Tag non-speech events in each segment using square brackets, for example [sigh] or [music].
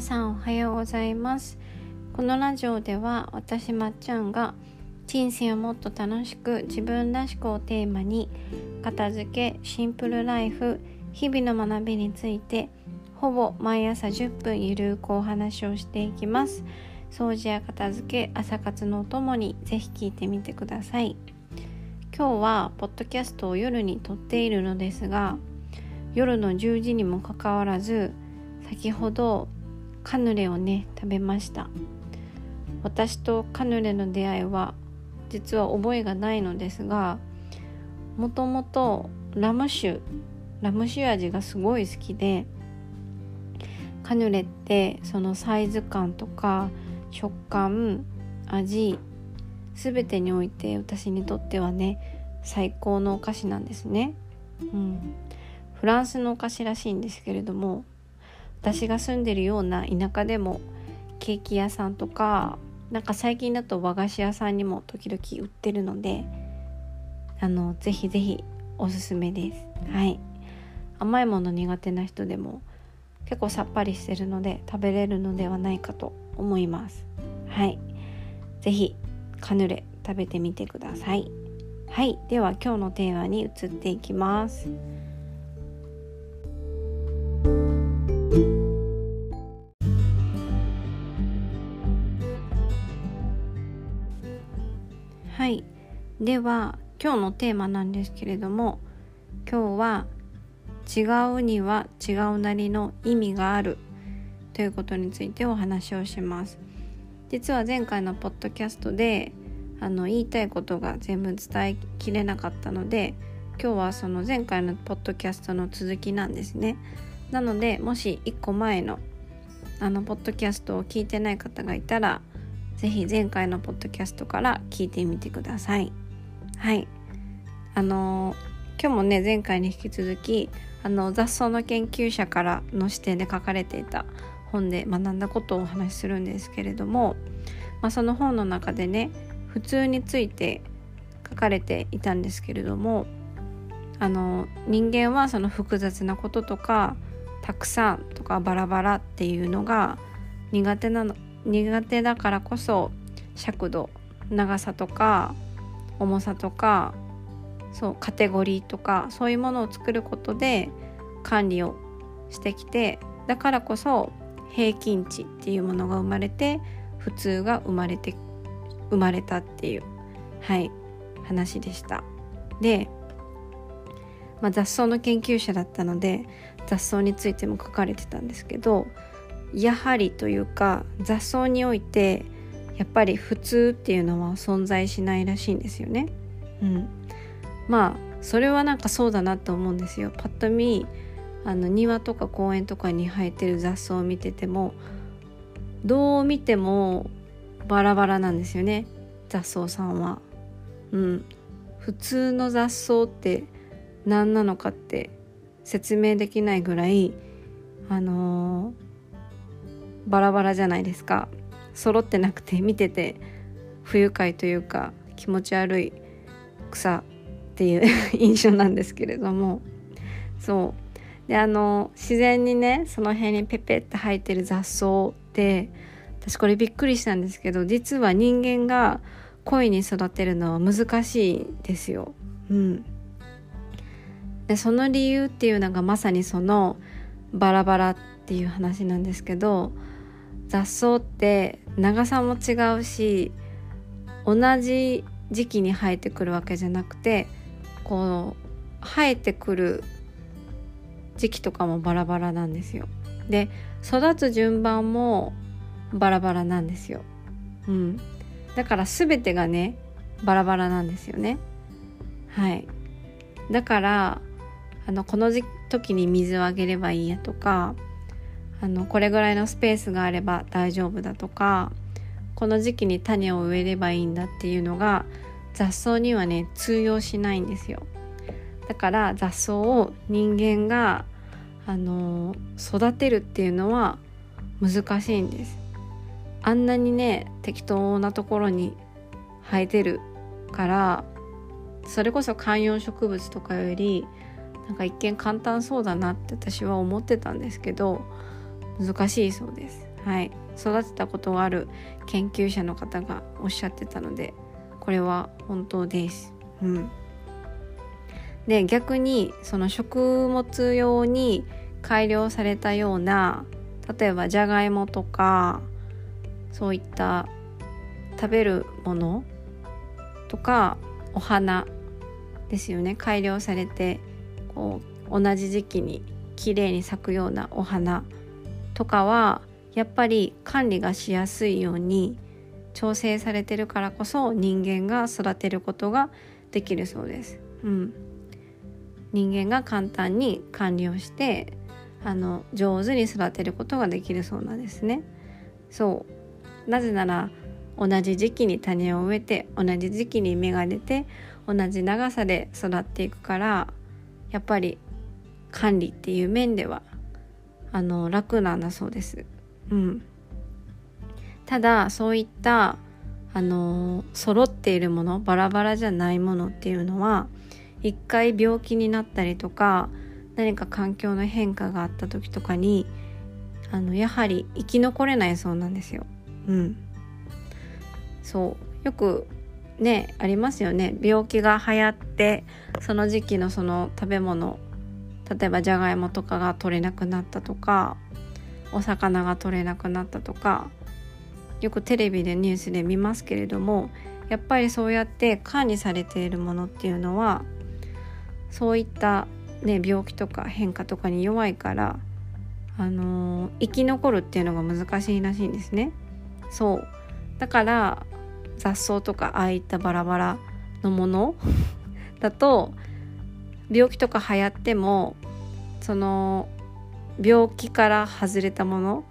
さんおはようございます。このラジオでは私まっちゃんが人生をもっと楽しく自分らしくをテーマに片付けシンプルライフ日々の学びについてほぼ毎朝10分ゆるくお話をしていきます。掃除や片付け朝活のお供にぜひ聞いてみてください。今日はポッドキャストを夜に撮っているのですが夜の10時にもかかわらず先ほどカヌレをね食べました。私とカヌレの出会いは実は覚えがないのですがもともとラム酒ラム酒味がすごい好きでカヌレってそのサイズ感とか食感味全てにおいて私にとってはね最高のお菓子なんですね、うん、フランスのお菓子らしいんですけれども私が住んでるような田舎でもケーキ屋さんとかなんか最近だと和菓子屋さんにも時々売ってるのであのぜひぜひおすすめです。はい。甘いもの苦手な人でも結構さっぱりしてるので食べれるのではないかと思います。はい。ぜひカヌレ食べてみてください。はい。では今日のテーマに移っていきます。では今日のテーマなんですけれども今日は違うには違うなりの意味があるということについてお話をします。実は前回のポッドキャストであの言いたいことが全部伝えきれなかったので今日はその前回のポッドキャストの続きなんですね。なのでもし1個前のあのポッドキャストを聞いてない方がいたら是非前回のポッドキャストから聞いてみてください。はい。あの今日もね前回に引き続きあの雑草の研究者からの視点で書かれていた本で学んだことをお話しするんですけれども、まあ、その本の中でね普通について書かれていたんですけれどもあの人間はその複雑なこととかたくさんとかバラバラっていうのが苦手なの苦手だからこそ尺度長さとか重さとかそうカテゴリーとかそういうものを作ることで管理をしてきてだからこそ平均値っていうものが生まれて普通が生まれて生まれたっていうはい話でした。で、まあ、雑草の研究者だったので雑草についても書かれてたんですけどやはりというか雑草においてやっぱり普通っていうのは存在しないらしいんですよね。うん、まあそれはなんかそうだなと思うんですよ。パッと見あの庭とか公園とかに生えてる雑草を見ててもどう見てもバラバラなんですよね雑草さんは。うん、普通の雑草って何なのかって説明できないぐらいあのー、バラバラじゃないですか揃ってなくて見てて不愉快というか気持ち悪い草っていう [laughs] 印象なんですけれどもそうであの自然にねその辺にペペって生えてる雑草って私これびっくりしたんですけど実は人間が恋に育てるのは難しいですよ。うん、でその理由っていうのがまさにそのバラバラっていう話なんですけど雑草って長さも違うし同じ時期に生えてくるわけじゃなくてこう生えてくる時期とかもバラバラなんですよ。で育つ順番もバラバラなんですよ。うん、だから全てがねバラバラなんですよね。はい。だからあのこの時に水をあげればいいやとかあのこれぐらいのスペースがあれば大丈夫だとかこの時期に種を植えればいいんだっていうのが雑草にはね通用しないんですよ。だから雑草を人間があの育てるっていうのは難しいんです。あんなにね適当なところに生えてるからそれこそ観葉植物とかよりなんか一見簡単そうだなって私は思ってたんですけど難しいそうです。はい育てたことがある研究者の方がおっしゃってたのでこれは本当です。うん、で逆にその食物用に改良されたような例えばじゃがいもとかそういった食べるものとかお花ですよね改良されてこう同じ時期に綺麗に咲くようなお花とかはやっぱり管理がしやすいように調整されてるからこそ人間が育てることができるそうです。うん、人間が簡単に管理をしてあの上手に育てることができるそうなんですね。そうなぜなら同じ時期に種を植えて同じ時期に芽が出て同じ長さで育っていくからやっぱり管理っていう面ではあの楽なんだそうです。うん、ただそういったあの揃っているものバラバラじゃないものっていうのは一回病気になったりとか何か環境の変化があった時とかにあのやはり生き残れないそうなんですよ。うん、そうよくねありますよね病気が流行ってその時期のその食べ物例えばじゃがいもとかが取れなくなったとかお魚が取れなくなったとかよくテレビでニュースで見ますけれどもやっぱりそうやって管理されているものっていうのはそういった、ね、病気とか変化とかに弱いから、あのー、生き残るっていうのが難しいらしいんですね。そうだから雑草とかああいったバラバラのものだと病気とか流行ってもその病気から外れたもの、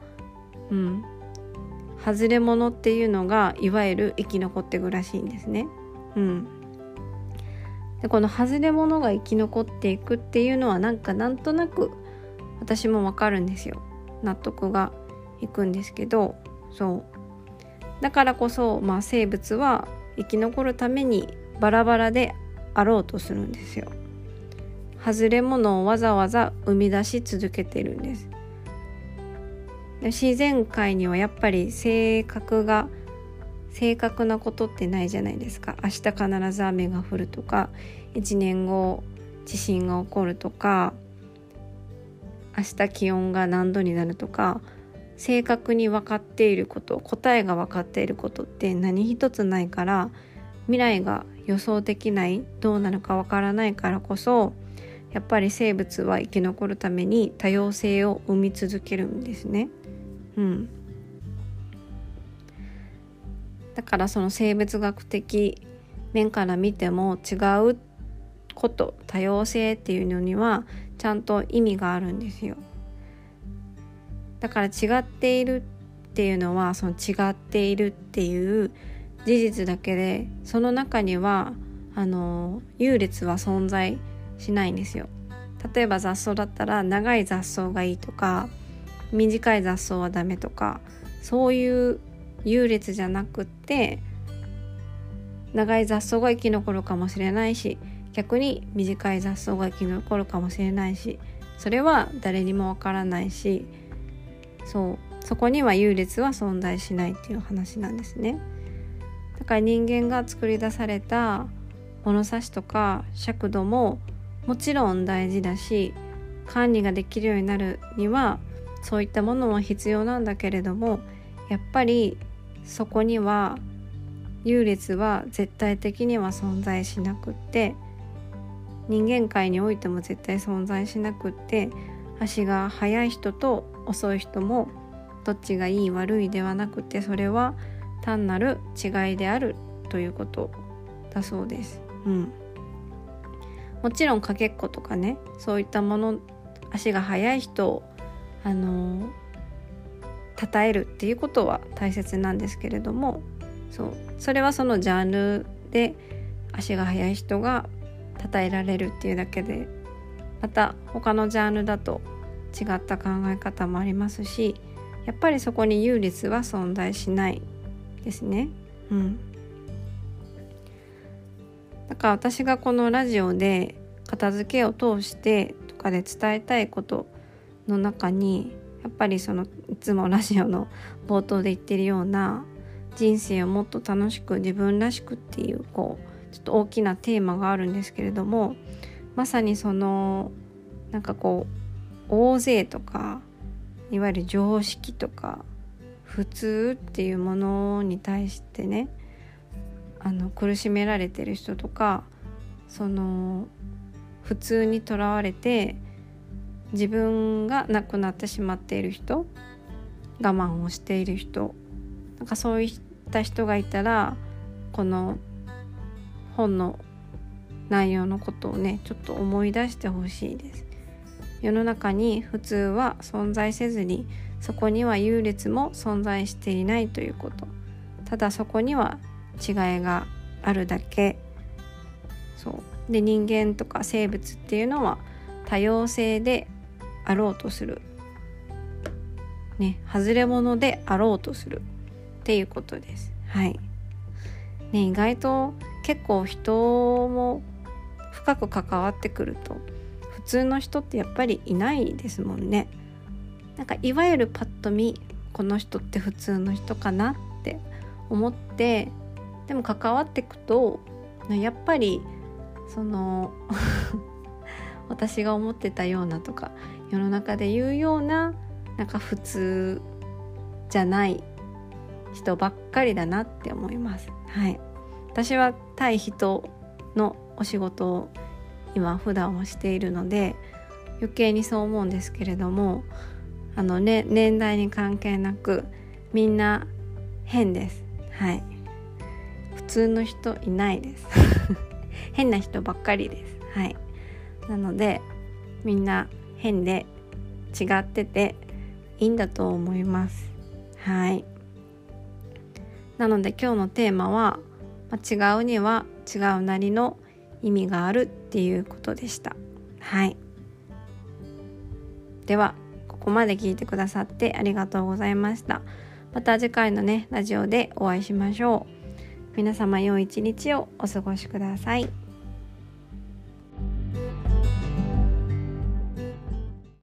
うん、外れ物っていうのがいわゆる生き残っていくらしいんですね。うん、でこの外れ物が生き残っていくっていうのはなんかなんとなく私もわかるんですよ。納得がいくんですけどそうだからこそ、まあ、生物は生き残るためにバラバラであろうとするんですよ。外れ物をわざわざ生み出し続けてるんです。自然界にはやっぱり性格が正確なことってないじゃないですか。明日必ず雨が降るとか1年後地震が起こるとか明日気温が何度になるとか正確に分かっていること答えが分かっていることって何一つないから未来が予想できないどうなるか分からないからこそやっぱり生物は生き残るために多様性を生み続けるんですね。うん、だからその生物学的面から見ても違うこと多様性っていうのにはちゃんと意味があるんですよ。だから違っているっていうのはその違っているっていう事実だけでその中にはあの優劣は存在しないんですよ。例えば雑草だったら長い雑草がいいとか短い雑草はダメとかそういう優劣じゃなくって長い雑草が生き残るかもしれないし逆に短い雑草が生き残るかもしれないしそれは誰にもわからないしそうそこには優劣は存在しないっていう話なんですね。だから人間が作り出された物差しとか尺度ももちろん大事だし管理ができるようになるにはそういったものも必要なんだけれどもやっぱりそこには優劣は絶対的には存在しなくって人間界においても絶対存在しなくって足が速い人と遅い人もどっちがいい悪いではなくてそれは単なる違いであるということだそうです。うんもちろんかけっことかねそういったもの足が速い人をあの称えるっていうことは大切なんですけれどもそうそれはそのジャンルで足が速い人が称えられるっていうだけでまた他のジャンルだと違った考え方もありますしやっぱりそこに優劣は存在しないですね。うん、だから私がこのラジオで片付けを通してとかで伝えたいことの中にやっぱりそのいつもラジオの冒頭で言ってるような人生をもっと楽しく自分らしくっていうこうちょっと大きなテーマがあるんですけれどもまさにそのなんかこう大勢とかいわゆる常識とか普通っていうものに対してねあの苦しめられてる人とかその普通にとらわれて自分が亡くなってしまっている人我慢をしている人なんかそういった人がいたらこの本の内容のことをねちょっと思い出してほしいです。世の中に普通は存在せずにそこには優劣も存在していないということ。ただそこには違いがあるだけ。そう。で人間とか生物っていうのは多様性であろうとする。ね。外れ者であろうとするっていうことです。はい。ね意外と結構人も深く関わってくると普通の人ってやっぱりいないですもんね。なんかいわゆるパッと見この人って普通の人かなって思ってでも関わっていくとやっぱりその [laughs] 私が思ってたようなとか世の中で言うようななんか普通じゃない人ばっかりだなって思います。はい、私は対人のお仕事を今普段はしているので余計にそう思うんですけれどもあの、ね、年代に関係なくみんな変です。はい普通の人いないです。[laughs] 変な人ばっかりです。はい。なのでみんな変で違ってていいんだと思います。はい。なので今日のテーマは、ま、違うには違うなりの意味があるっていうことでした。はい。ではここまで聞いてくださってありがとうございました。また次回のねラジオでお会いしましょう。皆様良い一日をお過ごしください。